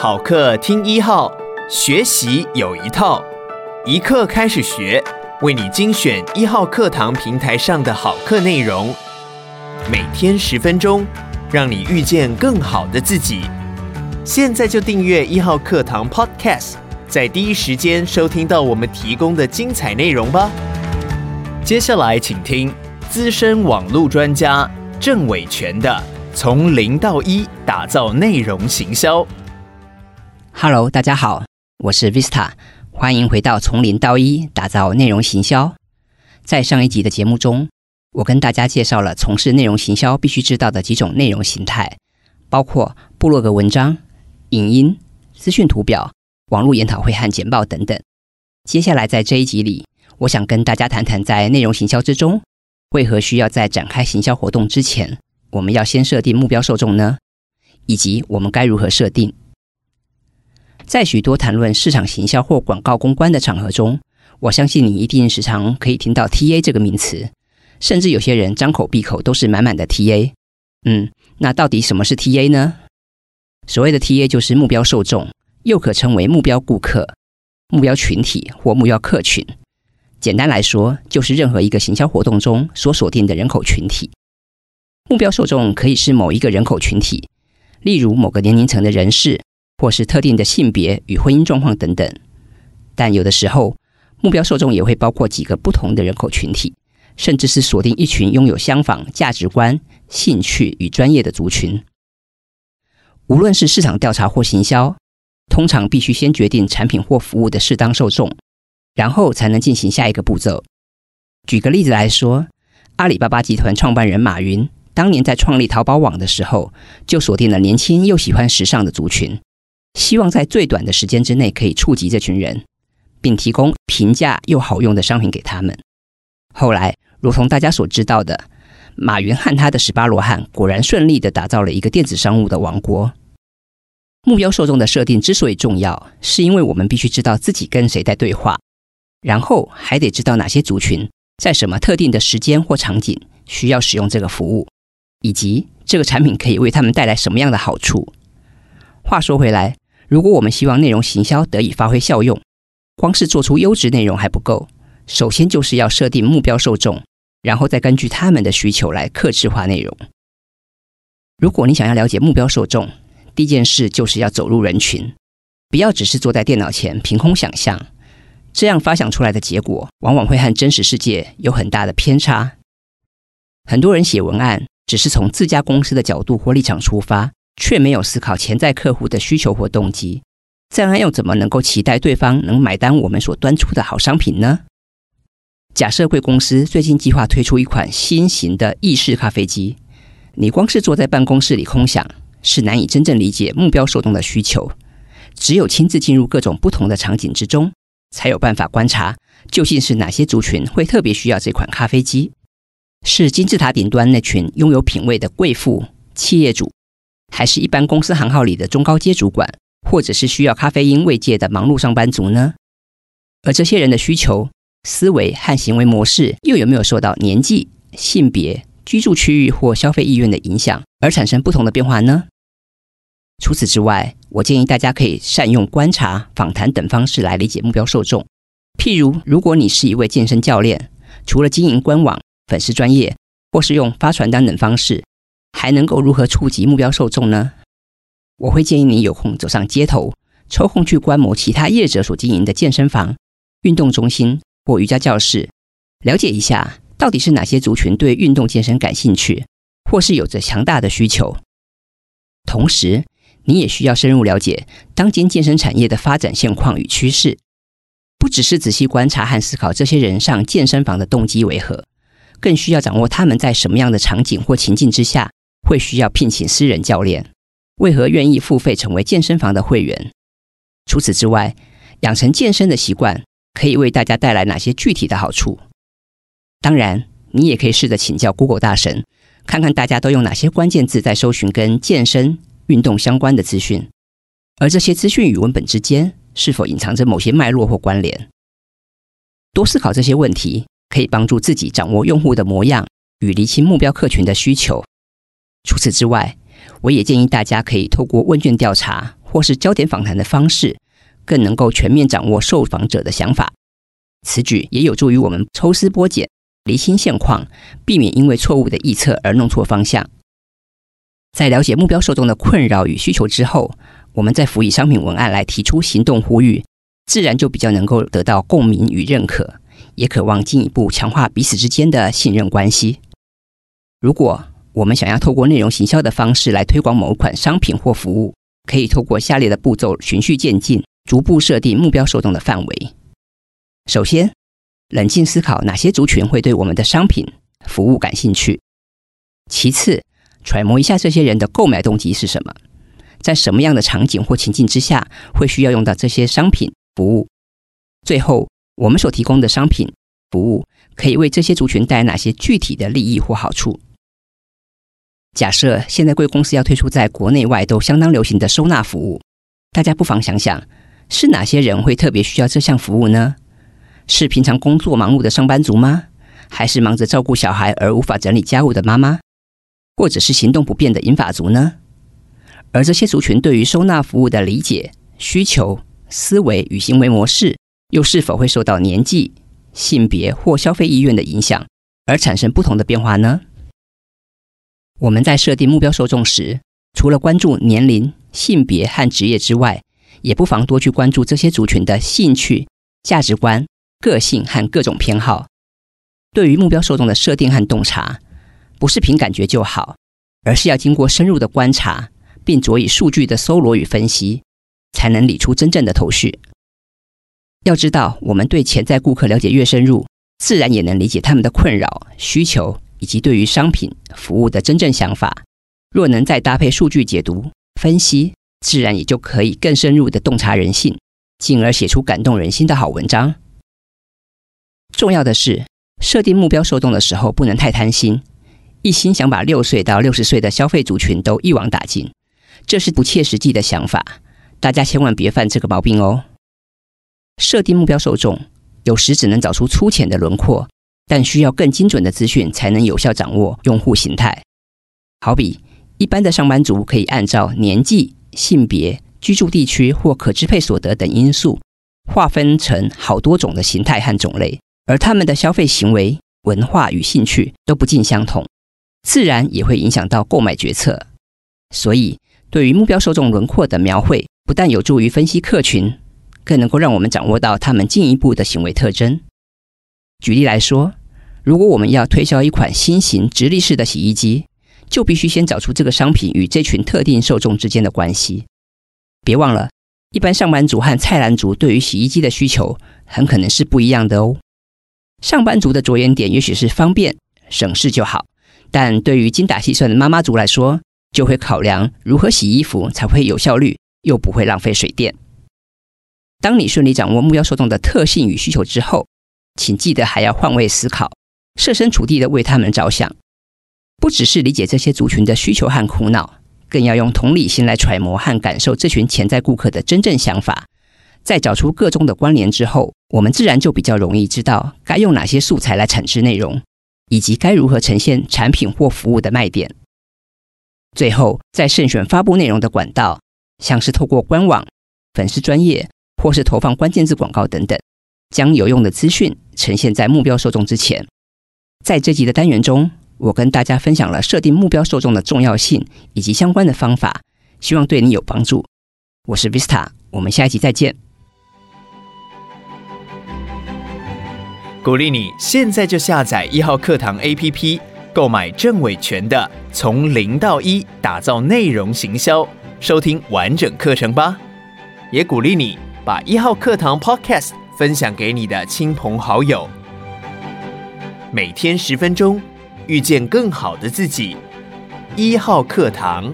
好课听一号，学习有一套，一课开始学，为你精选一号课堂平台上的好课内容，每天十分钟，让你遇见更好的自己。现在就订阅一号课堂 Podcast，在第一时间收听到我们提供的精彩内容吧。接下来请听资深网络专家郑伟权的《从零到一打造内容行销》。Hello，大家好，我是 Vista，欢迎回到《从零到一打造内容行销》。在上一集的节目中，我跟大家介绍了从事内容行销必须知道的几种内容形态，包括部落格文章、影音、资讯图表、网络研讨会和简报等等。接下来在这一集里，我想跟大家谈谈在内容行销之中，为何需要在展开行销活动之前，我们要先设定目标受众呢？以及我们该如何设定？在许多谈论市场行销或广告公关的场合中，我相信你一定时常可以听到 TA 这个名词，甚至有些人张口闭口都是满满的 TA。嗯，那到底什么是 TA 呢？所谓的 TA 就是目标受众，又可称为目标顾客、目标群体或目标客群。简单来说，就是任何一个行销活动中所锁定的人口群体。目标受众可以是某一个人口群体，例如某个年龄层的人士。或是特定的性别与婚姻状况等等，但有的时候，目标受众也会包括几个不同的人口群体，甚至是锁定一群拥有相仿价值观、兴趣与专业的族群。无论是市场调查或行销，通常必须先决定产品或服务的适当受众，然后才能进行下一个步骤。举个例子来说，阿里巴巴集团创办人马云当年在创立淘宝网的时候，就锁定了年轻又喜欢时尚的族群。希望在最短的时间之内可以触及这群人，并提供平价又好用的商品给他们。后来，如同大家所知道的，马云和他的十八罗汉果然顺利地打造了一个电子商务的王国。目标受众的设定之所以重要，是因为我们必须知道自己跟谁在对话，然后还得知道哪些族群在什么特定的时间或场景需要使用这个服务，以及这个产品可以为他们带来什么样的好处。话说回来。如果我们希望内容行销得以发挥效用，光是做出优质内容还不够，首先就是要设定目标受众，然后再根据他们的需求来客制化内容。如果你想要了解目标受众，第一件事就是要走入人群，不要只是坐在电脑前凭空想象，这样发想出来的结果往往会和真实世界有很大的偏差。很多人写文案只是从自家公司的角度或立场出发。却没有思考潜在客户的需求或动机，这样又怎么能够期待对方能买单我们所端出的好商品呢？假设贵公司最近计划推出一款新型的意式咖啡机，你光是坐在办公室里空想，是难以真正理解目标受众的需求。只有亲自进入各种不同的场景之中，才有办法观察究竟是哪些族群会特别需要这款咖啡机，是金字塔顶端那群拥有品味的贵妇、企业主。还是一般公司行号里的中高阶主管，或者是需要咖啡因慰藉的忙碌上班族呢？而这些人的需求、思维和行为模式，又有没有受到年纪、性别、居住区域或消费意愿的影响，而产生不同的变化呢？除此之外，我建议大家可以善用观察、访谈等方式来理解目标受众。譬如，如果你是一位健身教练，除了经营官网、粉丝专业，或是用发传单等方式。还能够如何触及目标受众呢？我会建议你有空走上街头，抽空去观摩其他业者所经营的健身房、运动中心或瑜伽教室，了解一下到底是哪些族群对运动健身感兴趣，或是有着强大的需求。同时，你也需要深入了解当今健身产业的发展现况与趋势，不只是仔细观察和思考这些人上健身房的动机为何，更需要掌握他们在什么样的场景或情境之下。会需要聘请私人教练，为何愿意付费成为健身房的会员？除此之外，养成健身的习惯可以为大家带来哪些具体的好处？当然，你也可以试着请教 Google 大神，看看大家都用哪些关键字在搜寻跟健身运动相关的资讯，而这些资讯与文本之间是否隐藏着某些脉络或关联？多思考这些问题，可以帮助自己掌握用户的模样与厘清目标客群的需求。除此之外，我也建议大家可以透过问卷调查或是焦点访谈的方式，更能够全面掌握受访者的想法。此举也有助于我们抽丝剥茧、厘清现况，避免因为错误的预测而弄错方向。在了解目标受众的困扰与需求之后，我们再辅以商品文案来提出行动呼吁，自然就比较能够得到共鸣与认可，也渴望进一步强化彼此之间的信任关系。如果我们想要透过内容行销的方式来推广某款商品或服务，可以透过下列的步骤循序渐进，逐步设定目标受众的范围。首先，冷静思考哪些族群会对我们的商品、服务感兴趣。其次，揣摩一下这些人的购买动机是什么，在什么样的场景或情境之下会需要用到这些商品、服务。最后，我们所提供的商品、服务可以为这些族群带来哪些具体的利益或好处。假设现在贵公司要推出在国内外都相当流行的收纳服务，大家不妨想想，是哪些人会特别需要这项服务呢？是平常工作忙碌的上班族吗？还是忙着照顾小孩而无法整理家务的妈妈？或者是行动不便的银发族呢？而这些族群对于收纳服务的理解、需求、思维与行为模式，又是否会受到年纪、性别或消费意愿的影响，而产生不同的变化呢？我们在设定目标受众时，除了关注年龄、性别和职业之外，也不妨多去关注这些族群的兴趣、价值观、个性和各种偏好。对于目标受众的设定和洞察，不是凭感觉就好，而是要经过深入的观察，并佐以数据的搜罗与分析，才能理出真正的头绪。要知道，我们对潜在顾客了解越深入，自然也能理解他们的困扰、需求。以及对于商品服务的真正想法，若能再搭配数据解读分析，自然也就可以更深入的洞察人性，进而写出感动人心的好文章。重要的是，设定目标受众的时候不能太贪心，一心想把六岁到六十岁的消费族群都一网打尽，这是不切实际的想法。大家千万别犯这个毛病哦。设定目标受众，有时只能找出粗浅的轮廓。但需要更精准的资讯，才能有效掌握用户形态。好比一般的上班族可以按照年纪、性别、居住地区或可支配所得等因素，划分成好多种的形态和种类，而他们的消费行为、文化与兴趣都不尽相同，自然也会影响到购买决策。所以，对于目标受众轮廓的描绘，不但有助于分析客群，更能够让我们掌握到他们进一步的行为特征。举例来说，如果我们要推销一款新型直立式的洗衣机，就必须先找出这个商品与这群特定受众之间的关系。别忘了，一般上班族和菜篮族对于洗衣机的需求很可能是不一样的哦。上班族的着眼点也许是方便、省事就好，但对于精打细算的妈妈族来说，就会考量如何洗衣服才会有效率，又不会浪费水电。当你顺利掌握目标受众的特性与需求之后，请记得还要换位思考，设身处地的为他们着想，不只是理解这些族群的需求和苦恼，更要用同理心来揣摩和感受这群潜在顾客的真正想法。在找出个中的关联之后，我们自然就比较容易知道该用哪些素材来产制内容，以及该如何呈现产品或服务的卖点。最后，在慎选发布内容的管道，像是透过官网、粉丝专页，或是投放关键字广告等等。将有用的资讯呈现在目标受众之前。在这集的单元中，我跟大家分享了设定目标受众的重要性以及相关的方法，希望对你有帮助。我是 Vista，我们下一集再见。鼓励你现在就下载一号课堂 APP，购买郑伟权的《从零到一打造内容行销》，收听完整课程吧。也鼓励你把一号课堂 Podcast。分享给你的亲朋好友，每天十分钟，遇见更好的自己。一号课堂。